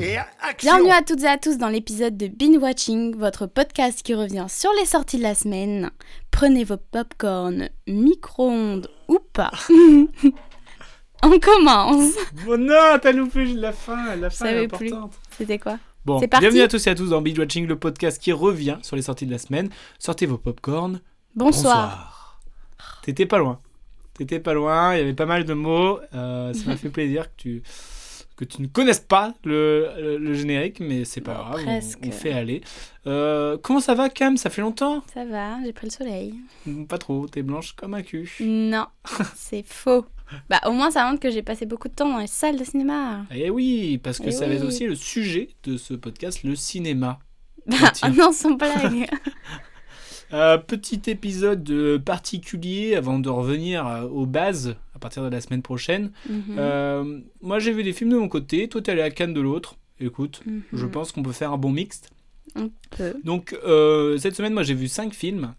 Et action Bienvenue à toutes et à tous dans l'épisode de Binge Watching, votre podcast qui revient sur les sorties de la semaine. Prenez vos popcorn, micro-ondes ou pas. On commence. Bon non, t'as loupé la fin, la fin est importante. C'était quoi Bon, parti. bienvenue à tous et à tous dans Binge Watching, le podcast qui revient sur les sorties de la semaine. Sortez vos popcorn. Bonsoir. T'étais pas loin. T'étais pas loin, il y avait pas mal de mots. euh, ça m'a fait plaisir que tu, que tu ne connaisses pas le, le- le générique, mais c'est pas Bon, grave, on- presque. on, fait aller. Euh, comment ça va, Cam? Ça fait longtemps? Ça va, j'ai pris le soleil. Pas trop, t'es blanche comme un cul. Non, c'est faux. Bah au moins ça montre que j'ai passé beaucoup de temps dans les salles de cinéma. Eh oui, parce que Eh ça va être oui. aussi le sujet de ce podcast, le cinéma. Bah tiens. non, sans blague. Euh, petit épisode particulier avant de revenir euh, aux bases à partir de la semaine prochaine. Mhm, Euh, moi j'ai vu des films de mon côté, toi t'es allé à Cannes de l'autre. Écoute, mhm. je pense qu'on peut faire un bon mixte. Donc euh, cette semaine moi j'ai vu 5 films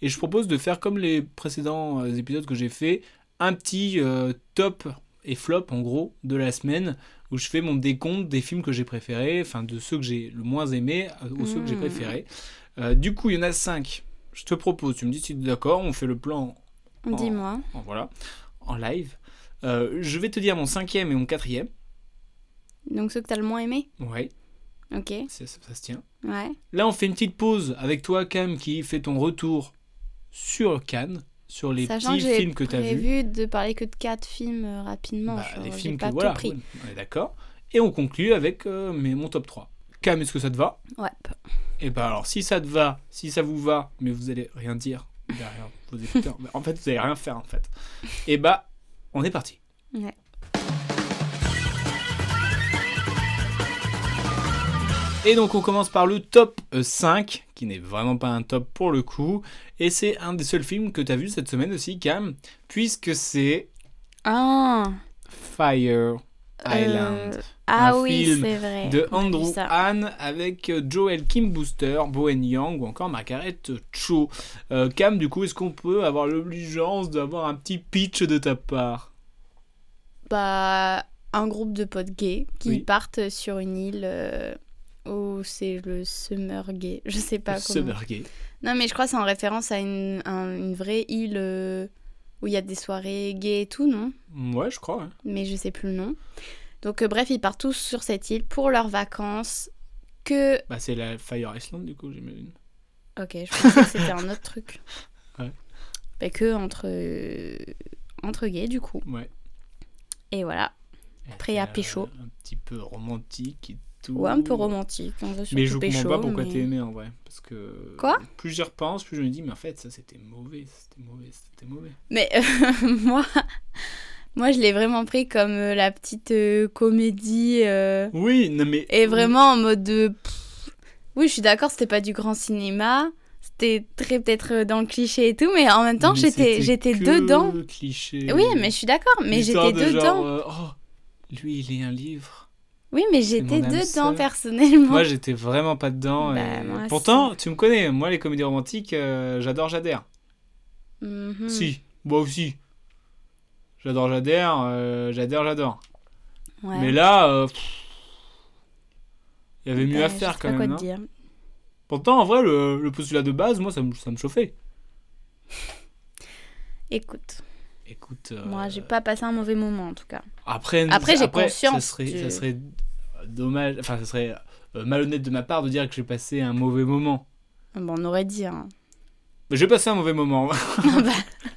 et je propose de faire comme les précédents euh, épisodes que j'ai fait, un petit top et flop en gros de la semaine où je fais mon décompte des films que j'ai préférés, enfin de ceux que j'ai le moins aimés euh, aux ceux que j'ai Mhm. préférés. Euh, du coup il y en a 5. Je te propose, tu me dis si tu es d'accord, on fait le plan en- Dis-moi. en, voilà, en live. Euh, je vais te dire mon cinquième et mon quatrième. Donc ceux que t'as le moins aimé? Ouais, Ok. ça, ça- ça se tient. Ouais. Là, on fait une petite pause avec toi, Cam, qui fait ton retour sur Cannes, sur les Sachant que petits j'ai films que tu as vus. prévu de parler que de quatre films euh, rapidement. Bah, genre, les films pas que tout voilà, pris. ouais, on est d'accord. Et on conclut avec euh, mes, mon top 3. Cam, est-ce que ça te va? Ouais. Et bah alors, si ça te va, si ça vous va, mais vous allez rien dire derrière en fait, vous allez rien faire en fait. Et bah, on est parti. Ouais. Et donc on commence par le top euh, 5, qui n'est vraiment pas un top pour le coup, et c'est un des seuls films que tu as vu cette semaine aussi, Cam, puisque c'est Ah, Fire Island. euh, ah Un oui, film c'est vrai. de Andrew ça. Han avec euh, Joel Kim Booster, Bowen Yang ou encore Margaret Cho. Euh, Cam, du coup, est-ce qu'on peut avoir l'obligeance d'avoir un petit pitch de ta part? Bah, un groupe de potes gays qui Oui. partent sur une île euh, où c'est le Summer Gay. Je sais pas comment. Summer Gay. Non, mais je crois que c'est en référence à une, un- une vraie île où il y a des soirées gays et tout, non? Ouais, je crois. Mais je sais plus le nom. Donc, euh, bref, ils partent tous sur cette île pour leurs vacances. Que. Bah, c'est la Fire Island, du coup, j'imagine. Ok, je pensais que c'était un autre truc. Ouais. Bah, que entre, euh, entre gays, du coup. Ouais. Et voilà. Prêt à Euh, pécho. Un petit peu romantique et tout. Ouais, un peu romantique. On veut Mais je comprends pas pourquoi mais- t'es aimé en vrai. Parce que. Quoi? Plus j'y repense, plus je me dis, mais en fait, ça c'était mauvais, c'était mauvais, c'était mauvais. Mais euh, moi, moi, je l'ai vraiment pris comme euh, la petite euh, comédie. euh, Oui, non mais. et vraiment en mode de. Oui, je suis d'accord, c'était pas du grand cinéma. C'était très peut-être dans le cliché et tout, mais en même temps, j'étais j'étais dedans. cliché. Oui, mais je suis d'accord, mais j'étais de dedans. genre, euh, oh, lui, il lit un livre. Oui, mais j'étais dedans personnellement. Moi, j'étais vraiment pas dedans. Bah, et- moi, Pourtant, tu me connais, moi, les comédies romantiques, euh, j'adore, j'adhère. Mhm. Si, moi aussi. J'adore, j'adhère, euh, j'adhère, j'adore. Ouais. Mais là, euh, pff, il y avait mieux Bah, à faire quand pas quoi même. te hein. dire. Pourtant, en vrai, le, le postulat de base, moi, ça me, ça me chauffait. Écoute, Écoute. euh, moi, j'ai pas passé un mauvais moment en tout cas. Après, Après, j'ai ça conscience serait, que- ça serait dommage, enfin, ça serait euh, malhonnête de ma part de dire que j'ai passé un mauvais moment. Bon, on aurait dit. Hein. Mais j'ai passé un mauvais moment. Bah.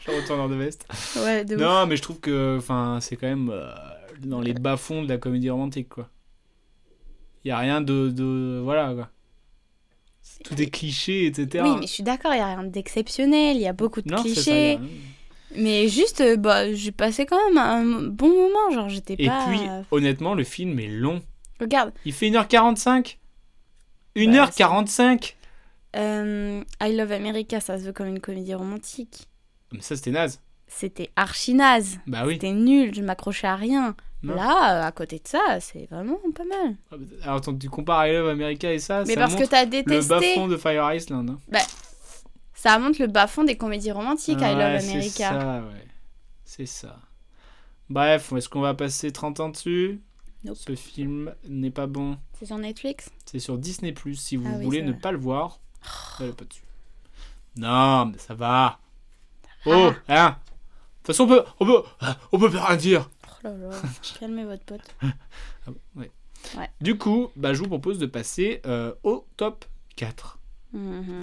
je retourne de veste. Ouais, de ouf. Non, mais je trouve que, enfin, c'est quand même euh, dans les bas-fonds de la comédie romantique, quoi. Il y a rien de, de voilà, quoi. Tout est cliché, etc. Oui, mais je suis d'accord, il y a rien d'exceptionnel, il y a beaucoup de non, ça, clichés. Mais juste, euh, bah, j'ai passé quand même un bon moment, genre j'étais Et pas... puis, honnêtement, le film est long. Regarde, Il fait 1h45 1h45 euh, I Love America, ça se veut comme une comédie romantique. Mais ça, c'était naze. C'était archi naze. Bah oui. C'était nul, je m'accrochais à rien. Non. Là, euh, à côté de ça, c'est vraiment pas mal. Alors, attends, tu compares I Love America et ça Mais ça parce que montre t'as le détesté. bas-fond de Fire Island. hein. Ça montre le bas-fond des comédies romantiques, I Love Ouais, C'est America. ça, ouais. C'est ça. Bref, est-ce qu'on va passer 30 ans dessus? Nope. Ce film n'est pas bon. C'est sur Netflix? C'est sur Disney+, si vous Ah voulez ne vrai. pas le voir. Allez pas dessus. Non, mais ça va. va. Oh, hein De toute façon, on peut, on peut, on peut rien dire. Oh là là, calmez votre pote. Ah, ouais. Ouais. Du coup, bah, je vous propose de passer euh, au top 4. Mhm.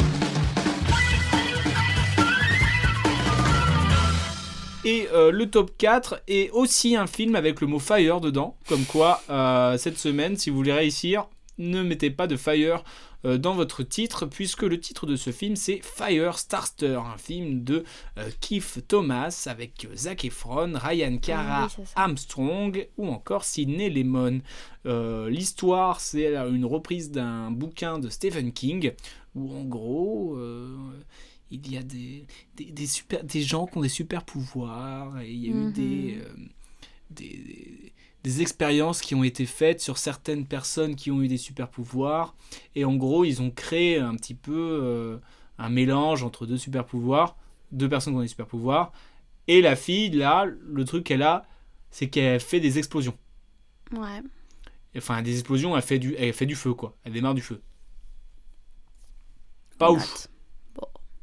Et euh, le top 4 est aussi un film avec le mot fire dedans. Comme quoi, euh, cette semaine, si vous voulez réussir, ne mettez pas de fire euh, dans votre titre, puisque le titre de ce film c'est Fire Starter, un film de euh, Keith Thomas avec Zac Efron, Ryan Cara Ah oui, ça. Armstrong ou encore Sidney Lemon. Euh, L'histoire, c'est une reprise d'un bouquin de Stephen King où en gros. euh, il y a des, des, des super, des gens qui ont des super pouvoirs, et il y a eu Mhm. des, euh, des, des- expériences qui ont été faites sur certaines personnes qui ont eu des super pouvoirs, et en gros, ils ont créé un petit peu euh, un mélange entre deux super pouvoirs, deux personnes qui ont des super pouvoirs, et la fille, là, le truc qu'elle a, c'est qu'elle fait des explosions. Ouais. Enfin, des explosions, elle fait du, elle fait du feu, quoi. Elle démarre du feu. Pas ouf.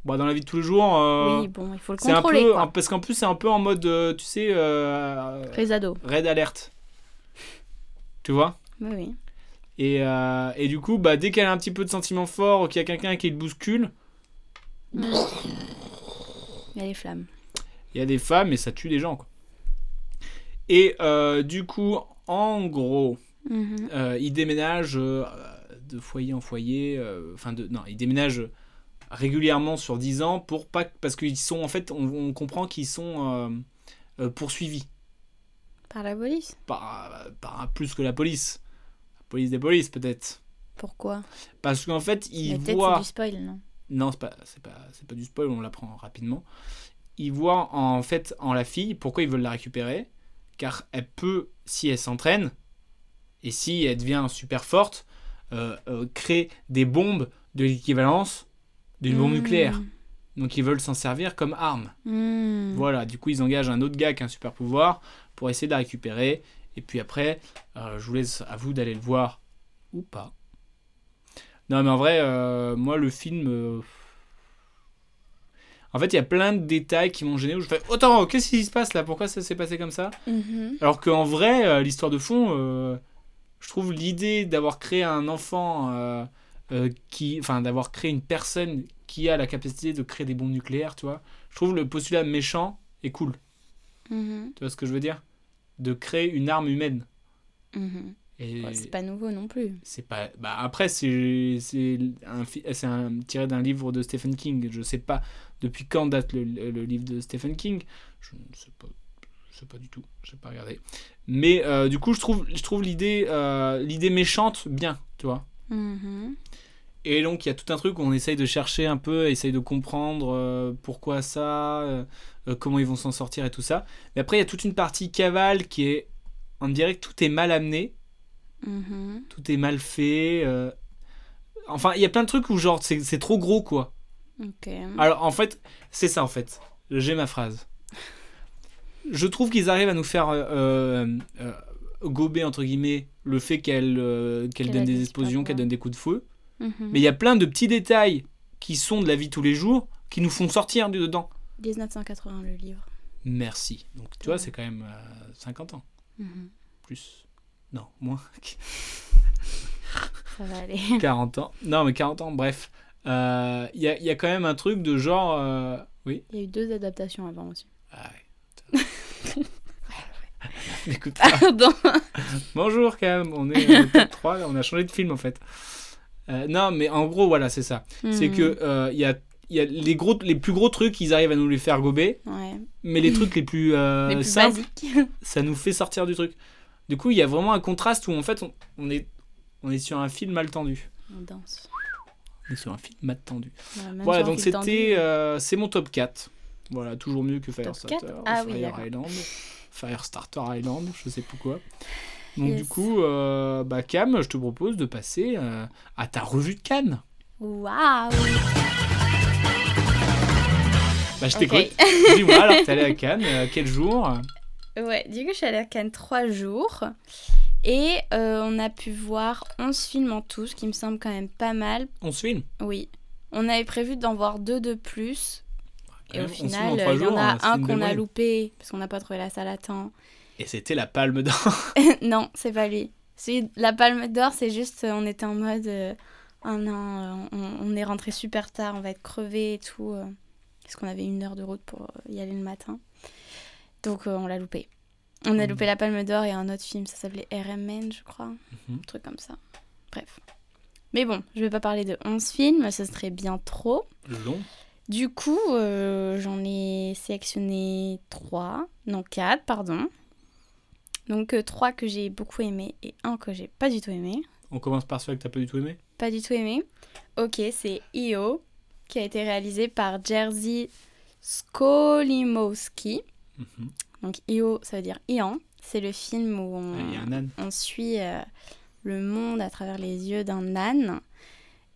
Bon, dans la vie de tous les jours, euh, Oui, bon, il faut le c'est un contrôler, peu, quoi. parce qu'en plus c'est un peu en mode, euh, tu sais, euh, Les ados. Red Alert. Tu vois Oui, oui. et, euh, et du coup, bah, dès qu'elle a un petit peu de sentiment fort, qu'il y a quelqu'un qui le bouscule, Il y a les flammes. il y a des femmes et ça tue des gens. Quoi. Et euh, du coup, en gros, euh, il déménage euh, de foyer en foyer. Enfin, de, non, il déménage régulièrement sur 10 ans pour pas parce qu'ils sont en fait, on, on comprend qu'ils sont poursuivis. Par la police par, par plus que la police. La police des polices, peut-être. Pourquoi? Parce qu'en fait, ils peut-être c'est voient. du spoil, non? Non, c'est pas, c'est pas, c'est pas du spoil, on l'apprend rapidement. Ils voient en fait en la fille pourquoi ils veulent la récupérer. Car elle peut, si elle s'entraîne, et si elle devient super forte, euh, euh, créer des bombes de l'équivalence d'une bombe Mmh. nucléaire. Donc ils veulent s'en servir comme arme. Hmm. Voilà, du coup, ils engagent un autre gars qui a un super pouvoir pour essayer de la récupérer. Et puis après, euh, je vous laisse à vous d'aller le voir ou pas. Non, mais en vrai, euh, moi, le film. euh, En fait, il y a plein de détails qui m'ont gêné où je fais Attends, qu'est-ce qui se passe là? Pourquoi ça s'est passé comme ça? Mhm. Alors qu'en vrai, l'histoire de fond, je trouve l'idée d'avoir créé un enfant qui. Enfin, d'avoir créé une personne qui a la capacité de créer des bombes nucléaires, tu vois. Je trouve le postulat méchant est cool. Mhm. Tu vois ce que je veux dire? De créer une arme humaine. Et Ouais, c'est pas nouveau non plus. c'est pas. Bah après, c'est un, un tiré d'un livre de Stephen King. Je sais pas depuis quand date le, le livre de Stephen King. Je ne sais pas. Je sais pas du tout. Je pas regardé. Mais euh, du coup, je trouve, je trouve l'idée, euh, l'idée méchante bien, tu vois. Mhm. Et donc, il y a tout un truc où on essaye de chercher un peu, essaye de comprendre euh, pourquoi ça, euh, euh, comment ils vont s'en sortir et tout ça. Mais après, il y a toute une partie cavale qui est. On dirait que tout est mal amené, Mhm. tout est mal fait. euh. Enfin, il y a plein de trucs où, genre, c'est c'est trop gros, quoi. Alors, en fait, c'est ça, en fait. J'ai ma phrase. Je trouve qu'ils arrivent à nous faire gober, entre guillemets, le fait qu'elle qu'elle Qu'elle donne des explosions, qu'elle donne des coups de feu. Mhm. Mais il y a plein de petits détails qui sont de la vie tous les jours qui nous font sortir du dedans. 1980, le livre. Merci. Donc tu vois, c'est quand même euh, 50 ans. Mhm. Plus. Non, moins. Ça va aller. 40 ans. Non, mais 40 ans, bref. Euh, Il y, a, y a quand même un truc de genre. euh, Oui. Il y a eu deux adaptations avant aussi. Ah ouais. Écoute. Pardon. Bonjour Cam, on est euh, top 3, on a changé de film en fait. Euh, non, mais en gros, voilà, c'est ça. C'est Mhm. que euh, y a, y a les, gros, les plus gros trucs, ils arrivent à nous les faire gober, Ouais. mais les trucs les plus, euh, Les plus simples, ça nous fait sortir du truc. Du coup, il y a vraiment un contraste où en fait, on, on est, on est sur un film mal tendu. On danse. On est sur un film mal tendu. Voilà, donc c'était, euh, c'est mon top 4. Voilà, toujours mieux que Firestarter, Ah Fire. Island, Firestarter Island, je sais pourquoi. Donc Yes. du coup, euh, bah Cam, je te propose de passer euh, à ta revue de Cannes. Waouh Bah je t'écoute. Dis-moi alors, t'es allé à Cannes, euh, quel jour Ouais, du coup, je suis allée à Cannes trois jours. Et on a pu voir 11 films en tout, ce qui me semble quand même pas mal. On se filme Oui. On avait prévu d'en voir deux de plus. Et Ouais, au 11 films final, il y en a c'est un qu'on a loupé parce qu'on n'a pas trouvé la salle à temps. Et c'était la palme d'or. non, c'est pas lui. La Palme d'Or, c'est juste, euh, on était en mode, euh, oh non, euh, on, on est rentré super tard, on va être crevé et tout. euh, parce qu'on avait une heure de route pour y aller le matin. Donc euh, on l'a loupé. On a Mhm. loupé la Palme d'Or et un autre film, ça s'appelait RMN, je crois. Mhm. Un truc comme ça. Bref. Mais bon, je vais pas parler de 11 films, ce serait bien trop. Long. Du coup, j'en ai sélectionné 3, non 4, pardon. Donc 3 que j'ai beaucoup aimé et un que j'ai pas du tout aimé. On commence par celui que t'as pas du tout aimé? Pas du tout aimé. Ok, c'est EO, qui a été réalisé par Jerzy Skolimowski. Mhm. Donc EO, ça veut dire Ian. C'est le film où on, Ah, un âne. on suit euh, le monde à travers les yeux d'un âne.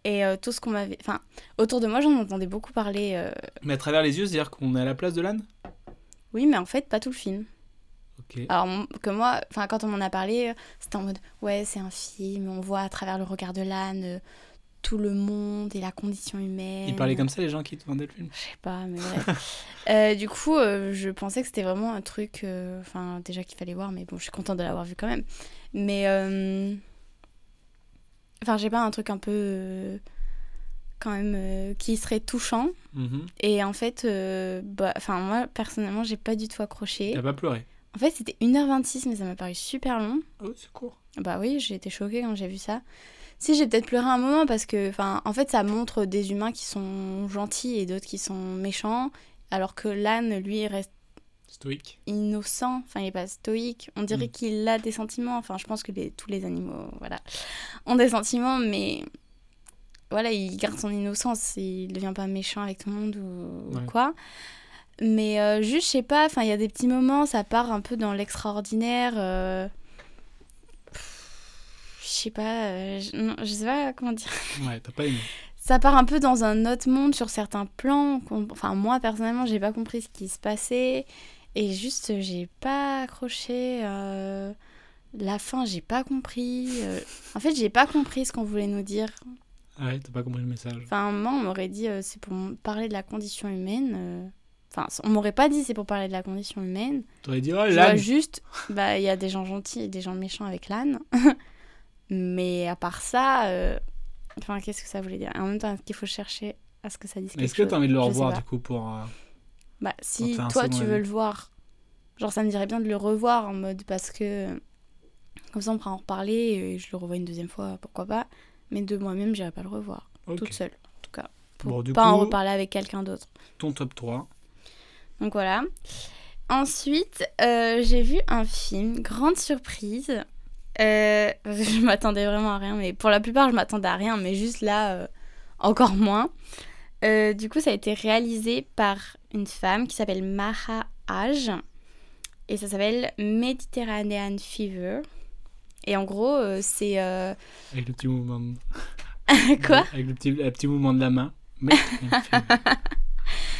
Et euh, tout ce qu'on m'avait... Enfin, autour de moi, j'en entendais beaucoup parler. euh, Mais à travers les yeux, c'est-à-dire qu'on est à la place de l'âne? Oui, mais en fait, pas tout le film. Alors que moi, enfin quand on m'en a parlé, euh, c'était en mode ouais c'est un film, on voit à travers le regard de l'âne euh, tout le monde et la condition humaine. Ils parlaient comme ça, les gens qui te vendaient le film Je sais pas, mais bref. Euh, du coup, euh, je pensais que c'était vraiment un truc, euh, enfin déjà qu'il fallait voir, mais bon, je suis contente de l'avoir vu quand même. Mais enfin j'ai pas un truc un peu quand même qui serait touchant. Mhm. Et en fait, bah, enfin moi personnellement, j'ai pas du tout accroché. T'as pas pleuré En fait, c'était 1h26, mais ça m'a paru super long. Oh, c'est court. Bah oui, j'ai été choquée quand j'ai vu ça. Si, j'ai peut-être pleuré un moment parce que, enfin, en fait, ça montre des humains qui sont gentils et d'autres qui sont méchants, alors que l'âne, lui, reste Stoïque. innocent, enfin, il est pas stoïque. On dirait Mm. qu'il a des sentiments, enfin, je pense que les- tous les animaux, voilà, ont des sentiments, mais voilà, il garde son innocence, il devient pas méchant avec tout le monde ou, ou quoi. Mais euh, juste, je sais pas, enfin, il y a des petits moments, ça part un peu dans l'extraordinaire. euh, Je sais pas, euh, je, non, je sais pas comment dire. Ouais, t'as pas aimé. Ça part un peu dans un autre monde sur certains plans. Enfin, moi, personnellement, j'ai pas compris ce qui se passait. Et juste, j'ai pas accroché. La fin, j'ai pas compris. En fait, j'ai pas compris ce qu'on voulait nous dire. Ouais, t'as pas compris le message. Enfin, moi, on m'aurait dit c'est pour parler de la condition humaine. Enfin, on m'aurait pas dit c'est pour parler de la condition humaine. T'aurais dit, oh, l'âne juste, bah, il y a des gens gentils et des gens méchants avec l'âne. Mais à part ça, euh, enfin, qu'est-ce que ça voulait dire? En même temps, est-ce qu'il faut chercher à ce que ça dise est-ce que t'as envie de le revoir, du coup, pour... euh, Bah, si toi, tu veux le voir, genre, ça me dirait bien de le revoir en mode parce que comme ça, on pourra en reparler et je le revois une deuxième fois, pourquoi pas. Mais de moi-même, j'irai pas le revoir, ok. toute seule, en tout cas. Pour Bon, du pas en reparler avec quelqu'un d'autre. Ton top 3. Donc voilà. Ensuite, euh, j'ai vu un film, grande surprise. Euh, je m'attendais vraiment à rien, mais pour la plupart, je m'attendais à rien, mais juste là, euh, encore moins. Du coup, ça a été réalisé par une femme qui s'appelle Maha Haj. Et ça s'appelle Mediterranean Fever. Et en gros, c'est. Avec le petit mouvement de... Quoi? Avec le petit, le petit mouvement de la main.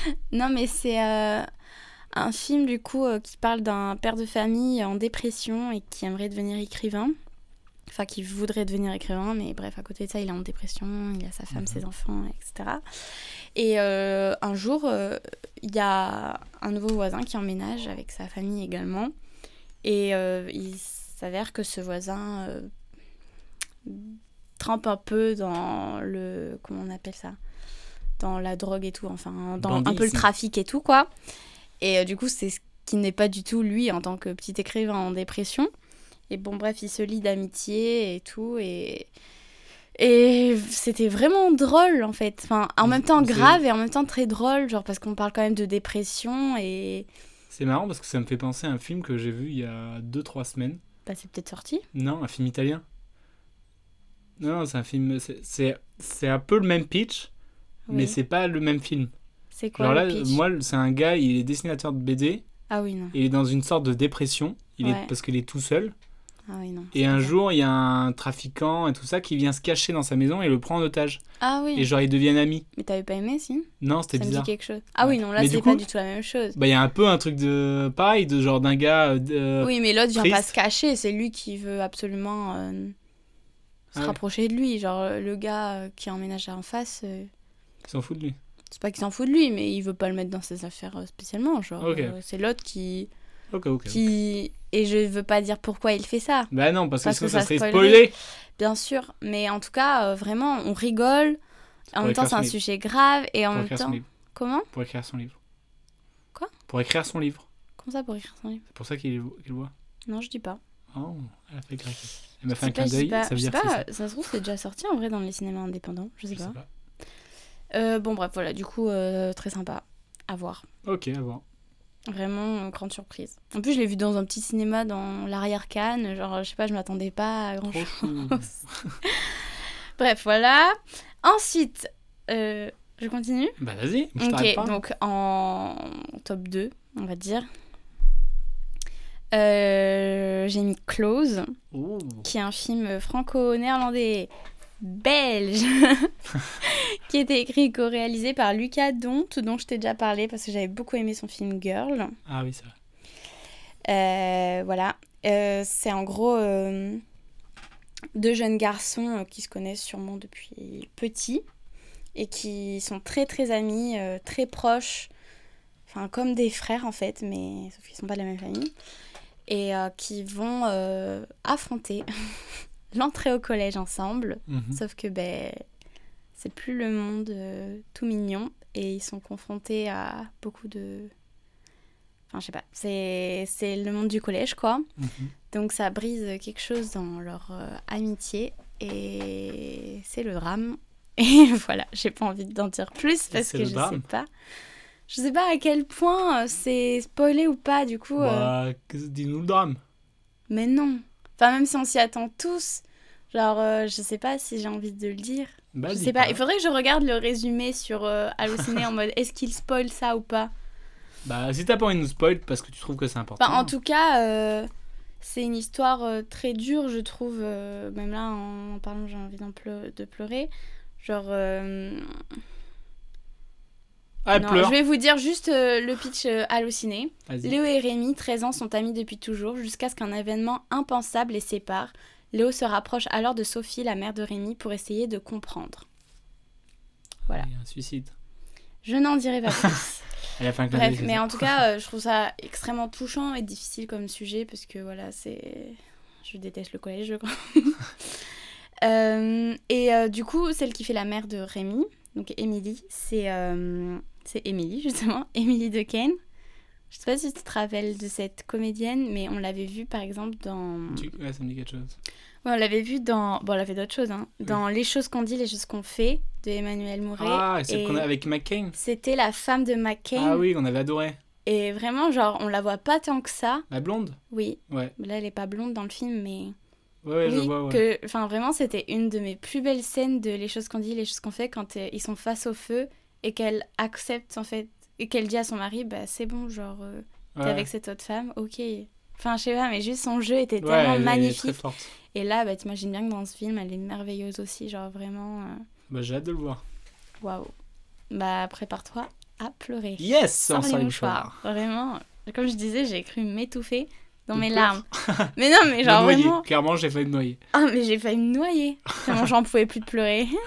Non, mais c'est euh, un film du coup euh, qui parle d'un père de famille en dépression et qui aimerait devenir écrivain. Enfin, qui voudrait devenir écrivain, mais bref, à côté de ça, il est en dépression, il a sa femme, Mhm. ses enfants, etc. Et euh, un jour, euh, il y a un nouveau voisin qui emménage avec sa famille également. Et euh, il s'avère que ce voisin trempe un peu dans le. Comment on appelle ça? Dans la drogue et tout, enfin, dans un peu le trafic et tout, quoi. Et euh, du coup, c'est ce qui n'est pas du tout lui en tant que petit écrivain en dépression. Et bon, bref, il se lie d'amitié et tout. Et. Et c'était vraiment drôle en fait. Enfin, en même temps grave et en même temps très drôle, genre parce qu'on parle quand même de dépression et. C'est marrant parce que ça me fait penser à un film que j'ai vu il y a 2-3 semaines. Bah, c'est peut-être sorti. Non, un film italien. Non, non, c'est un film. c'est un peu le même pitch, mais c'est pas le même film. C'est quoi le là, pitch moi, c'est un gars, il est dessinateur de BD, Ah oui, non. il est dans une sorte de dépression, il Ouais. est, parce qu'il est tout seul. Ah oui, non. Et un jour, il y a un trafiquant et tout ça qui vient se cacher dans sa maison et le prend en otage. Ah oui. Et genre, ils deviennent amis. Mais t'avais pas aimé, si? Non, c'était Ça me dit bizarre. quelque chose. Ah Ouais. oui, non, là, c'est pas du tout la même chose. Bah, il y a un peu un truc de. Pareil, de genre d'un gars. euh, de- oui, mais l'autre vient pas se cacher, c'est lui qui veut absolument euh, se Ah ouais. rapprocher de lui. Genre, euh, le gars euh, qui emménage en face, euh, Ils s'en foutent de lui. c'est pas qu'il s'en fout de lui, mais il veut pas le mettre dans ses affaires euh, spécialement. Genre, euh, c'est l'autre qui, Ok, ok. qui. Et je veux pas dire pourquoi il fait ça, Bah non, parce, Parce que, ça ça serait spoilé. bien sûr. Mais en tout cas, euh, vraiment, on rigole. En même temps, c'est un livre. sujet grave. Et en Pour même temps. Comment Pour écrire son livre. Quoi Pour écrire son livre. Comment ça pour écrire son livre C'est pour ça qu'il le voit. Non, je dis pas. Oh, elle a fait grec. Elle m'a fait un clin d'œil, ça veut dire pas, ça. ça se trouve, c'est déjà sorti en vrai dans les cinémas indépendants. Je sais Je pas. sais pas. Euh, bon, bref, voilà, du coup, euh, très sympa à voir. Ok, à voir. Vraiment, euh, grande surprise. En plus, je l'ai vu dans un petit cinéma dans l'arrière-canne. Genre, je sais pas, je m'attendais pas à grand Trop chose. chou. Bref, voilà. Ensuite, euh, je continue. bah vas-y, je Ok, pas. donc en top 2, on va dire. Euh, J'ai mis Close, Ouh. qui est un film franco-néerlandais belge qui était écrit et co-réalisé par Lucas Dont, dont je t'ai déjà parlé parce que j'avais beaucoup aimé son film Girl. Ah oui, c'est vrai. Euh, voilà. Euh, c'est en gros euh, deux jeunes garçons qui se connaissent sûrement depuis petit et qui sont très très amis, très proches, enfin comme des frères en fait, mais sauf qu'ils sont pas de la même famille, et qui vont affronter l'entrée au collège ensemble, Mhm. sauf que ben c'est plus le monde euh, tout mignon et ils sont confrontés à beaucoup de Enfin, je sais pas, c'est c'est le monde du collège, quoi. Mhm. Donc ça brise quelque chose dans leur euh, amitié et c'est le drame. Et voilà, j'ai pas envie d'en dire plus parce que je drame. sais pas. Je sais pas à quel point euh, c'est spoilé ou pas, du coup. Bah, dis-nous le drame. Mais non. Enfin, même si on s'y attend tous, genre, euh, je sais pas si j'ai envie de le dire. Bah, je sais pas, il faudrait que je regarde le résumé sur euh, Allociné en mode est-ce qu'il spoil ça ou pas? Bah, si t'as pas envie de nous spoil parce que tu trouves que c'est important. En tout cas, euh, c'est une histoire euh, très dure, je trouve. même là, en, en parlant, j'ai envie pleu- de pleurer. Genre. Ah, non, pleure. je vais vous dire juste euh, le pitch euh, halluciné. Léo et Rémi, 13 ans, sont amis depuis toujours, jusqu'à ce qu'un événement impensable les sépare. Léo se rapproche alors de Sophie, la mère de Rémi, pour essayer de comprendre. voilà. Il y a un suicide. Je n'en dirai pas plus. Bref, mais ça. en tout cas, euh, je trouve ça extrêmement touchant et difficile comme sujet parce que voilà, c'est. Je déteste le collège, je crois. Euh, et euh, du coup, celle qui fait la mère de Rémi, donc Émilie, c'est c'est Émilie justement, Émilie de Kane. Je sais pas si tu te rappelles de cette comédienne, mais on l'avait vue par exemple dans. Tu- Ouais, ça me dit quelque chose. Ouais, on l'avait vue dans. Bon, elle a fait d'autres choses, hein. Dans Les choses qu'on dit, les choses qu'on fait de Emmanuel Mouret. Ah, c'est et qu'on a avec McCain. C'était la femme de McCain. Ah oui, on avait adoré. Et vraiment, genre, on la voit pas tant que ça. La blonde? Oui, Ouais. là, elle est pas blonde dans le film, mais. Ouais, ouais, je oui, vois, ouais. que. Enfin, vraiment, c'était une de mes plus belles scènes de Les choses qu'on dit, les choses qu'on fait quand euh, ils sont face au feu et qu'elle accepte, en fait, et qu'elle dit à son mari, bah, c'est bon, genre, euh, t'es Ouais. avec cette autre femme, ok. Enfin, je sais pas, mais juste son jeu était tellement magnifique. très forte. Et là, bah, t'imagines bien que dans ce film, elle est merveilleuse aussi, genre, vraiment. euh, Bah, j'ai hâte de le voir. Waouh. Bah, prépare-toi à pleurer. Yes, Sans on les mouchoirs. Vraiment. Comme je disais, j'ai cru m'étouffer dans De mes peur. larmes. mais non, mais genre noyer. vraiment. Clairement, j'ai failli me noyer. Ah, mais j'ai failli me noyer. Tellement j'en pouvais plus de pleurer.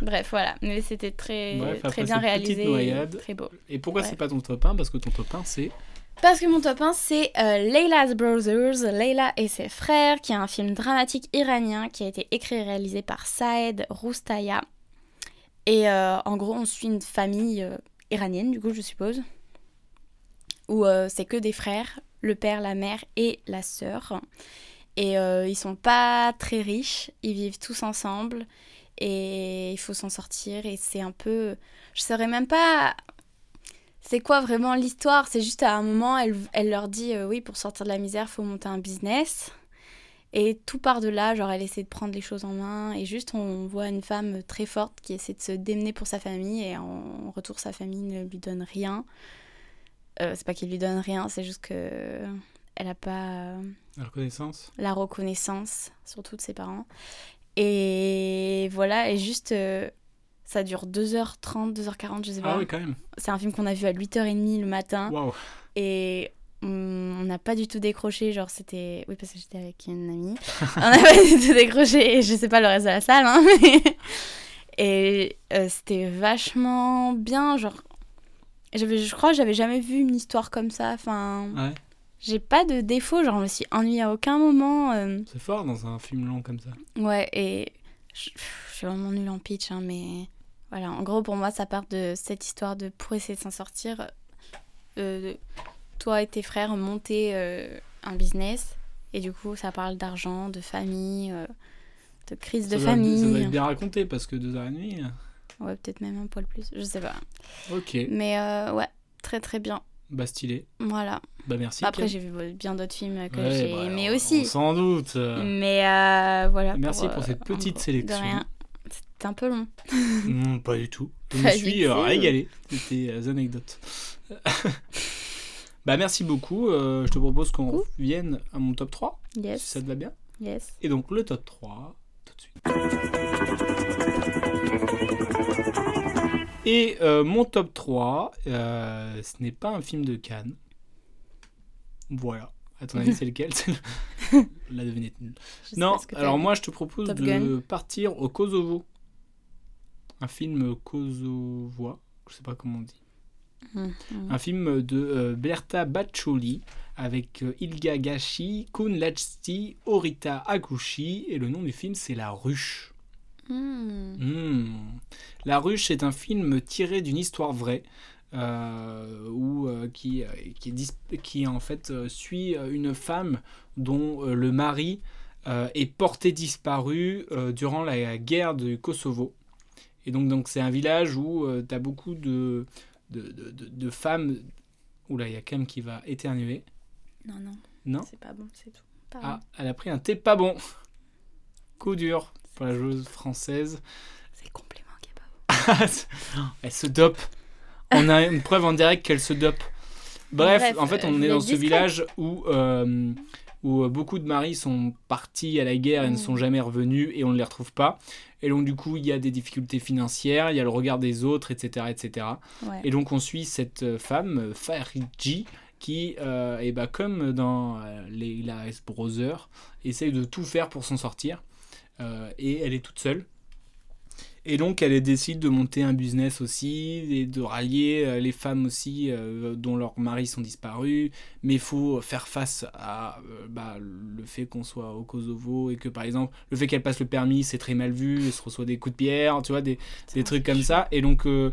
Bref, voilà. Mais c'était très, Bref, très bien réalisé. petite et noyade. Très beau. Et pourquoi Ouais. c'est pas ton top 1 Parce que ton top 1, c'est. Parce que mon top 1, c'est euh, Layla's Brothers, Layla et ses frères, qui est un film dramatique iranien qui a été écrit et réalisé par Saed Roustaya. Et euh, en gros, on suit une famille euh, iranienne, du coup, je suppose, où euh, c'est que des frères, le père, la mère et la sœur. Et ils sont pas très riches, ils vivent tous ensemble et il faut s'en sortir. Et c'est un peu. Je saurais même pas c'est quoi vraiment l'histoire C'est juste à un moment, elle, elle leur dit euh, oui, pour sortir de la misère, faut monter un business. Et tout part de là, genre elle essaie de prendre les choses en main et juste on voit une femme très forte qui essaie de se démener pour sa famille et en retour sa famille ne lui donne rien. Euh, c'est pas qu'il lui donne rien, c'est juste que elle a pas euh, La reconnaissance la reconnaissance, surtout de ses parents. Et voilà, et juste euh, ça dure 2h30, 2h40, je sais pas. Ah oui, quand même. C'est un film qu'on a vu à 8h30 le matin Waouh. et on n'a pas du tout décroché, genre c'était... Oui, parce que j'étais avec une amie. on n'a pas du tout décroché, et je sais pas le reste de la salle, hein, mais- Et euh, c'était vachement bien, genre... Je crois que j'avais jamais vu une histoire comme ça, enfin... Ouais. J'ai pas de défaut, genre je me suis ennuyée à aucun moment. euh, C'est fort dans un film long comme ça. Ouais, et je, je suis vraiment nulle en pitch, hein, mais voilà, en gros, pour moi, ça part de cette histoire de pour essayer de s'en sortir. euh, toi et tes frères monter euh, un business, et du coup, ça parle d'argent, de famille, de crise de doit, famille. ça doit être bien raconté parce que deux heures et demie. Ouais, peut-être même un poil plus, je sais pas. Ok. Mais ouais, très très bien. Bah stylé. Voilà. Bah merci. Après, j'ai vu bien d'autres films que Ouais, j'ai bah, aussi. Sans doute. Mais euh, voilà. Merci pour cette euh, petite en- sélection. De rien. C'était un peu long. Non, pas du tout. Je me suis euh, régalé. C'était des anecdotes. bah merci beaucoup. Euh, je te propose qu'on revienne à mon top 3, si ça te va bien. Yes. Et donc le top 3, tout de suite. Et euh, mon top 3, euh, ce n'est pas un film de Cannes. Voilà. À ton avis, c'est lequel? La devinette nulle. Non, alors moi je te propose Top de Gun. partir au Kosovo. Un film kosovois, je sais pas comment on dit. Mhm. Un film de euh, Berta Baccioli avec euh, Ilga Gashi, Kun Lachti, Orita Akushi et le nom du film c'est La Ruche. Hmm. Hmm. La Ruche est un film tiré d'une histoire vraie euh, euh, qui, euh, qui, qui, en fait euh, suit une femme dont le mari est porté disparu durant la guerre du Kosovo. Et donc donc c'est un village où tu as beaucoup de, de, de- de- de femmes. Oula, il y a Cam qui va éternuer. Non, non. Non? C'est pas bon, c'est tout. Pardon. Ah, elle a pris un thé pas bon. Coup dur la joueuse française. C'est le complément qui est pas bon. Elle se dope. On a une preuve en direct qu'elle se dope. Bref, Bref, en fait, euh, on je est dans ce village où, euh, où euh, beaucoup de maris sont partis à la guerre et ne Mm. sont jamais revenus et on ne les retrouve pas. Et donc, du coup, il y a des difficultés financières, il y a le regard des autres, etc. etc. Ouais. Et donc, on suit cette euh, femme, euh, Fariji, qui, euh, eh ben, comme dans euh, les Hilarious Brothers, essaye de tout faire pour s'en sortir. Euh, et elle est toute seule. Et donc, elle décide de monter un business aussi, et de rallier euh, les femmes aussi euh, dont leurs maris sont disparus. Mais il faut faire face à euh, bah, le fait qu'on soit au Kosovo et que, par exemple, le fait qu'elle passe le permis, c'est très mal vu, elle se reçoit des coups de pierre, tu vois, des, des trucs comme ça. Et donc, euh,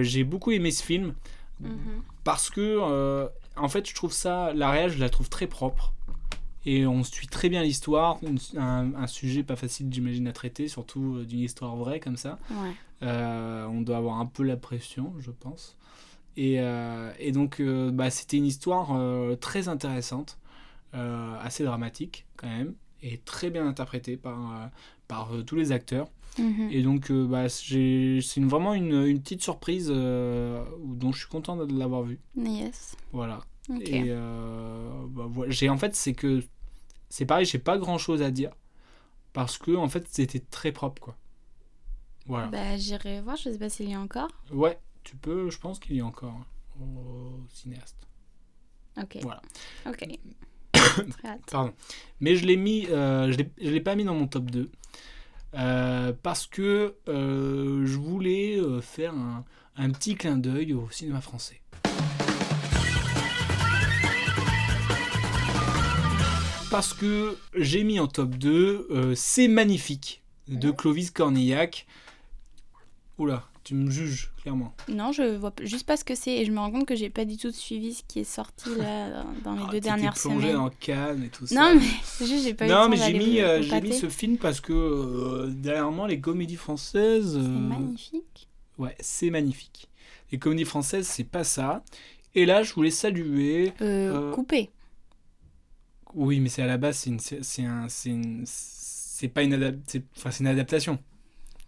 j'ai beaucoup aimé ce film Mhm. parce que, en fait, je trouve ça, la réelle, je la trouve très propre. Et on suit très bien l'histoire, un, un sujet pas facile, j'imagine, à traiter, surtout euh, d'une histoire vraie comme ça. Ouais. Euh, on doit avoir un peu la pression, je pense. Et, euh, et donc, bah, c'était une histoire très intéressante, assez dramatique quand même, et très bien interprétée par, par tous les acteurs. Mhm. Et donc, euh, bah, c'est une- vraiment une, une petite surprise euh, dont je suis content de l'avoir vu. Yes. Voilà. Et euh, bah, j'ai en fait, c'est que c'est pareil, j'ai pas grand chose à dire parce que en fait, c'était très propre quoi. Voilà. Bah, j'irai voir, je sais pas s'il y a encore. Ouais, tu peux, je pense qu'il y a encore hein, au cinéaste. Ok. Voilà. Ok. Pardon. Mais je l'ai mis, euh, je l'ai- je l'ai pas mis dans mon top 2 euh, parce que euh, je voulais faire un, un petit clin d'œil au cinéma français. Parce que j'ai mis en top 2 euh, C'est magnifique de Clovis Cornillac. Oula, tu me juges clairement. Non, je vois juste pas ce que c'est et je me rends compte que j'ai pas du tout suivi ce qui est sorti là dans- les Ah, deux dernières plongé semaines. dans Cannes et tout ça. Non, mais juste j'ai pas Non, mais j'ai mis, euh, j'ai mis ce film parce que euh, derrière moi, les comédies françaises. C'est euh, magnifique. Ouais, c'est magnifique. Les comédies françaises, c'est pas ça. Et là, je voulais saluer. Euh, Coupé. Oui, mais c'est à la base, c'est une, c'est un, c'est pas une, adap- c'est- enfin, c'est une adaptation.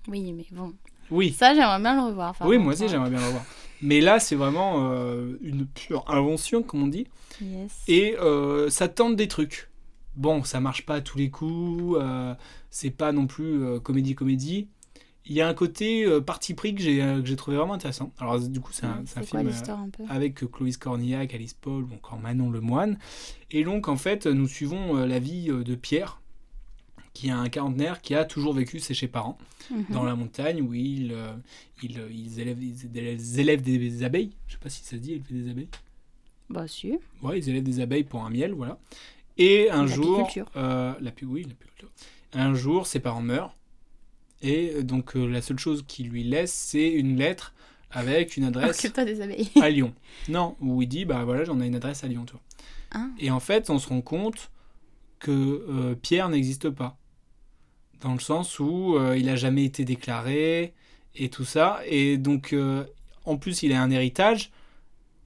Oui, mais bon. Oui. Ça, j'aimerais bien le revoir. oui, moi aussi, j'aimerais bien le revoir. Mais là, c'est vraiment euh, une pure invention, comme on dit. Yes. Et euh, ça tente des trucs. Bon, ça marche pas à tous les coups. euh, c'est pas non plus comédie-comédie. Il y a un côté euh, parti pris que j'ai euh, que j'ai trouvé vraiment intéressant. Alors, du coup, c'est un, quoi film. euh, l'histoire un peu avec Clovis Cornillac, Alice Paul ou encore Manon Lemoine. Et donc, en fait, nous suivons la vie de Pierre, qui est un quarantenaire qui a toujours vécu chez ses parents, Mhm. dans la montagne, où il, il, ils, élèvent, ils élèvent- des abeilles. Je sais pas si ça se dit, élever des abeilles. Bah, si. Ouais, ils élèvent des abeilles pour un miel, voilà. Et un jour... Euh, l'api- oui, l'apiculture. Un jour, ses parents meurent. Et donc, euh, la seule chose qu'il lui laisse, c'est une lettre avec une adresse des à Lyon. Non, où il dit, bah voilà, j'en ai une adresse à Lyon, tu vois. Ah. Et en fait, on se rend compte que euh, Pierre n'existe pas. Dans le sens où euh, il a jamais été déclaré et tout ça. Et donc, euh, en plus, il a un héritage.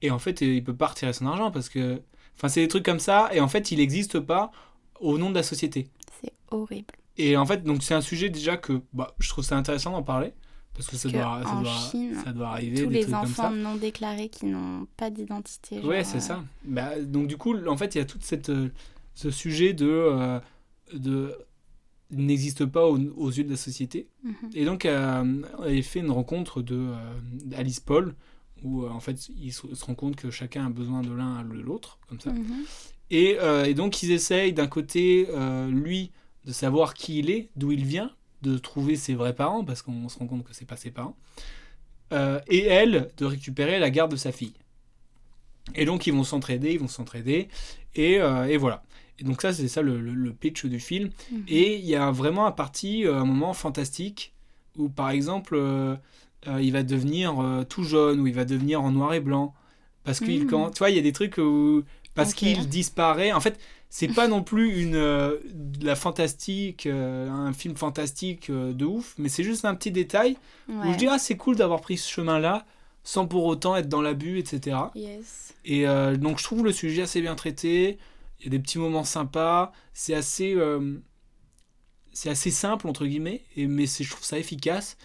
Et en fait, il peut pas retirer son argent parce que. Enfin, c'est des trucs comme ça. Et en fait, il n'existe pas au nom de la société. C'est horrible. Et en fait, donc c'est un sujet déjà que bah, je trouve ça intéressant d'en parler. Parce que ça, que doit, ça, doit, Chine, ça doit arriver, Tous des les trucs comme ça. enfants non déclarés qui n'ont pas d'identité. Ouais, c'est euh, ça. Bah, donc du coup, en fait, il y a tout cette, euh, ce sujet de, euh, de il n'existe pas aux, aux yeux de la société. mhm. Et donc, euh, elle fait une rencontre de euh, d'Alice Paul où euh, en fait, ils se, rendent compte que chacun a besoin de l'un de l'autre, comme ça. Mhm. Et, euh, et donc, ils essayent d'un côté, euh, lui, de savoir qui il est, d'où il vient, de trouver ses vrais parents, parce qu'on se rend compte que c'est pas ses parents. Euh, et elle, de récupérer la garde de sa fille. Et donc, ils vont s'entraider, ils vont s'entraider. Et, euh, et voilà. Et donc, ça, c'est ça le, le- le pitch du film. Mhm. Et il y a vraiment un parti, euh, un moment fantastique, où par exemple, euh, il va devenir tout jaune, ou il va devenir en noir et blanc. Parce qu'il, Mhm. quand, tu vois, il y a des trucs où. Parce qu'il disparaît. En fait, c'est pas non plus une, euh, de la fantastique, euh, un film fantastique euh, de ouf, mais c'est juste un petit détail où je dis, ah, c'est cool d'avoir pris ce chemin-là, sans pour autant être dans l'abus, etc. Yes. Et donc je trouve le sujet assez bien traité. Il y a des petits moments sympas. C'est assez, c'est assez simple entre guillemets, et, mais je trouve ça efficace.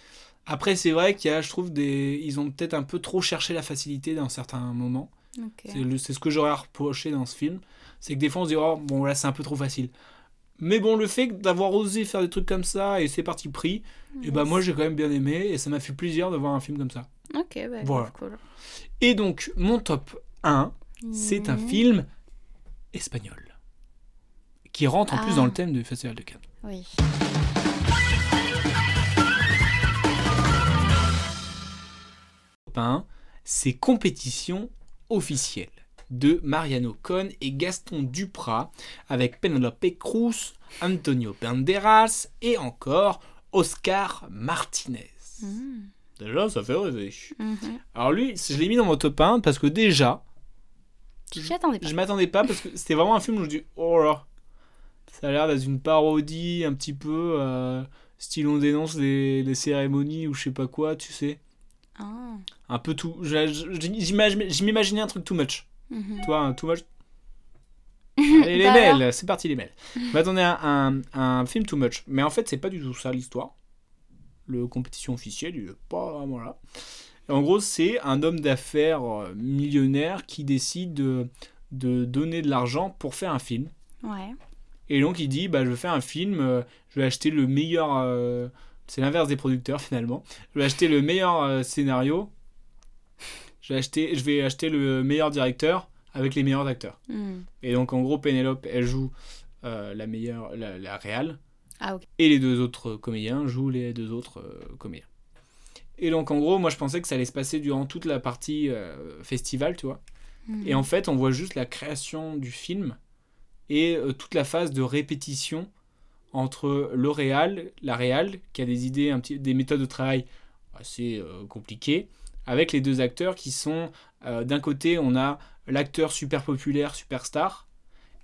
Après c'est vrai qu'il y a, je trouve des, ils ont peut-être un peu trop cherché la facilité dans certains moments. Ok. C'est ce que j'aurais reproché dans ce film, c'est que des fois on se dit oh bon là c'est un peu trop facile. Mais bon le fait d'avoir osé faire des trucs comme ça et c'est parti pris, et bah Yes. moi j'ai quand même bien aimé et ça m'a fait plaisir de voir un film comme ça. Ok, bah, Voilà. cool. Et donc mon top 1 c'est un film espagnol qui rentre en plus Ah. dans le thème du Festival de Cannes. Oui. Top 1, c'est Compétition officielle de Mariano Cohn et Gaston Duprat avec Penelope Cruz, Antonio Banderas et encore Oscar Martinez. Mhm. Déjà, ça fait rêver. Mhm. Alors lui, je l'ai mis dans mon top 1 parce que déjà, Tu t'y attendais pas. je m'attendais pas parce que c'était vraiment un film où je dis oh là, ça a l'air d'être une parodie un petit peu euh, style on dénonce les, les cérémonies ou je sais pas quoi, tu sais, Ah. un peu tout. je- m'imaginais un truc too much, Mhm. toi, un too much. Allez les Bah mails, c'est parti les mails. Je m'attendais à un, un film too much, mais en fait c'est pas du tout ça l'histoire. Le compétition officielle, il est pas vraiment là. En gros, c'est un homme d'affaires euh, millionnaire qui décide de, de donner de l'argent pour faire un film. Ouais. Et donc il dit, bah, je vais faire un film, euh, je vais acheter le meilleur... euh, c'est l'inverse des producteurs finalement. Je vais acheter le meilleur euh, scénario. Je vais, acheter, je vais acheter le meilleur directeur avec les meilleurs acteurs. Mhm. Et donc en gros, Pénélope, elle joue euh, la meilleure, la, la réale. Ah. Et les deux autres comédiens jouent les deux autres euh, comédiens. Et donc en gros, moi je pensais que ça allait se passer durant toute la partie festival, tu vois. Mhm. Et en fait, on voit juste la création du film et toute la phase de répétition entre le réal, la réal, qui a des idées, un petit, des méthodes de travail assez euh, compliquées, avec les deux acteurs qui sont, euh, d'un côté, on a l'acteur super populaire, superstar,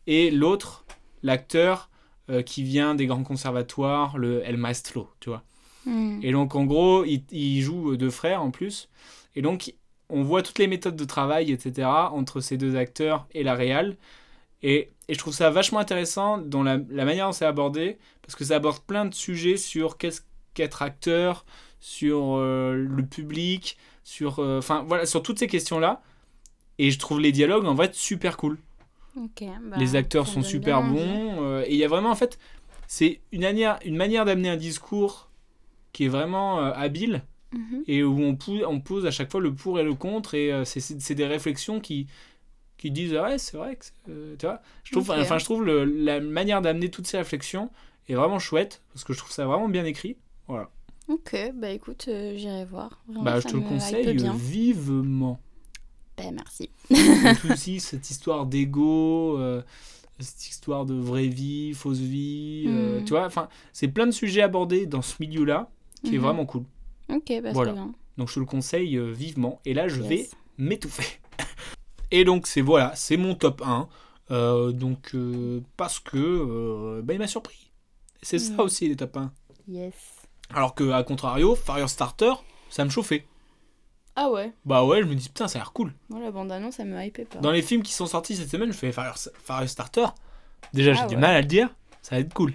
et l'autre, l'acteur euh, qui vient des grands conservatoires, le El Maestro, tu vois. Mhm. Et donc, en gros, il, il joue deux frères en plus. Et donc, on voit toutes les méthodes de travail, etc., entre ces deux acteurs et la réal. Et, et je trouve ça vachement intéressant dans la, la manière dont c'est abordé, parce que ça aborde plein de sujets sur qu'est-ce qu'être acteur, sur euh, le public, sur, euh, voilà, sur toutes ces questions-là. Et je trouve les dialogues en vrai super cool. Bah, les acteurs sont super bien bons. euh, et il y a vraiment, en fait, c'est une manière, une manière d'amener un discours qui est vraiment habile Mhm. et où on, pose à chaque fois le pour et le contre. Et c'est des réflexions qui, qui disent ah ouais, c'est vrai que. euh, tu vois je trouve, enfin, je trouve le- la manière d'amener toutes ces réflexions est vraiment chouette parce que je trouve ça vraiment bien écrit. Voilà. Ok, bah écoute, euh, j'irai voir. Vraiment, bah, je te le conseille vivement. Bah, merci. Donc aussi cette histoire d'ego, euh, cette histoire de vraie vie, fausse vie, Mhm. tu vois, enfin, c'est plein de sujets abordés dans ce milieu-là qui est Mhm. vraiment cool. Ok, bah Voilà. bien. Donc je te le conseille vivement. Et là, je vais m'étouffer. Et donc c'est voilà, c'est mon top 1. Euh, donc euh, parce que euh, bah, il m'a surpris. C'est ça Mhm. aussi les top 1. Yes. Alors que à contrario, Firestarter, ça me chauffait. Ah ouais, Bah ouais, je me dis putain, ça a l'air cool. moi la bande-annonce, ça me hypait pas. Dans les films qui sont sortis cette semaine, je fais Fire, Firestarter. Déjà, j'ai Ah du mal à le dire. Ça va être cool.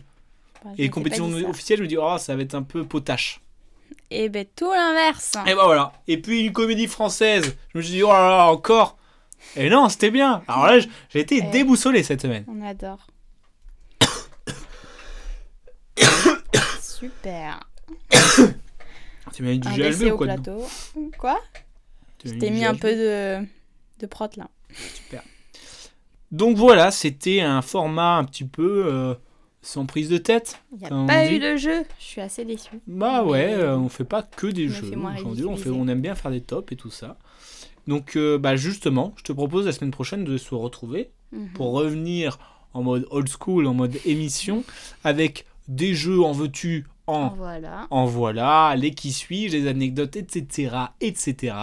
Bah, Et compétition officielle, je me dis, oh, ça va être un peu potache. Et ben tout l'inverse. Et bah voilà. Et puis une comédie française. Je me suis dit, oh là là, encore. Et non, c'était bien. Alors là, j'ai été Eh. déboussolé cette semaine. On adore. Super. Tu m'as mis du GLB ou au quoi plateau. Quoi Je t'ai mis un peu de, de prot là. Donc voilà, c'était un format un petit peu euh, sans prise de tête. Il n'y a pas eu de jeu. Je suis assez déçue. Bah ouais, euh, on fait pas que des jeux. aujourd'hui, on, fait, on aime bien faire des tops et tout ça. Donc euh, bah justement, je te propose la semaine prochaine de se retrouver Mhm. pour revenir en mode old school, en mode émission, avec des jeux en veux-tu, en, Voilà. en voilà, les qui suis-je, les anecdotes, etc., etc.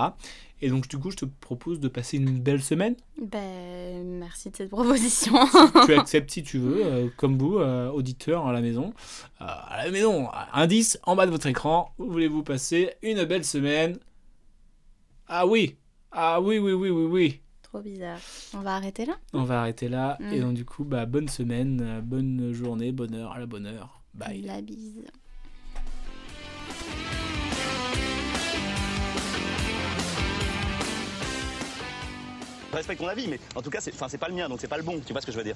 Et donc du coup, je te propose de passer une belle semaine. Ben, merci de cette proposition. tu acceptes si tu veux, euh, comme vous, euh, auditeurs à la maison. Euh, à la maison, indice en bas de votre écran, voulez-vous passer une belle semaine? Ah oui, ah oui, oui, oui, oui, oui. Trop bizarre. On va arrêter là? On va arrêter là. Mm. Et donc du coup, bah, bonne semaine, euh, bonne journée, bonne heure, à la bonne heure. Bye. La bise. Je respecte ton avis, mais en tout cas, c'est pas le mien, donc c'est pas le bon. Tu vois ce que je veux dire?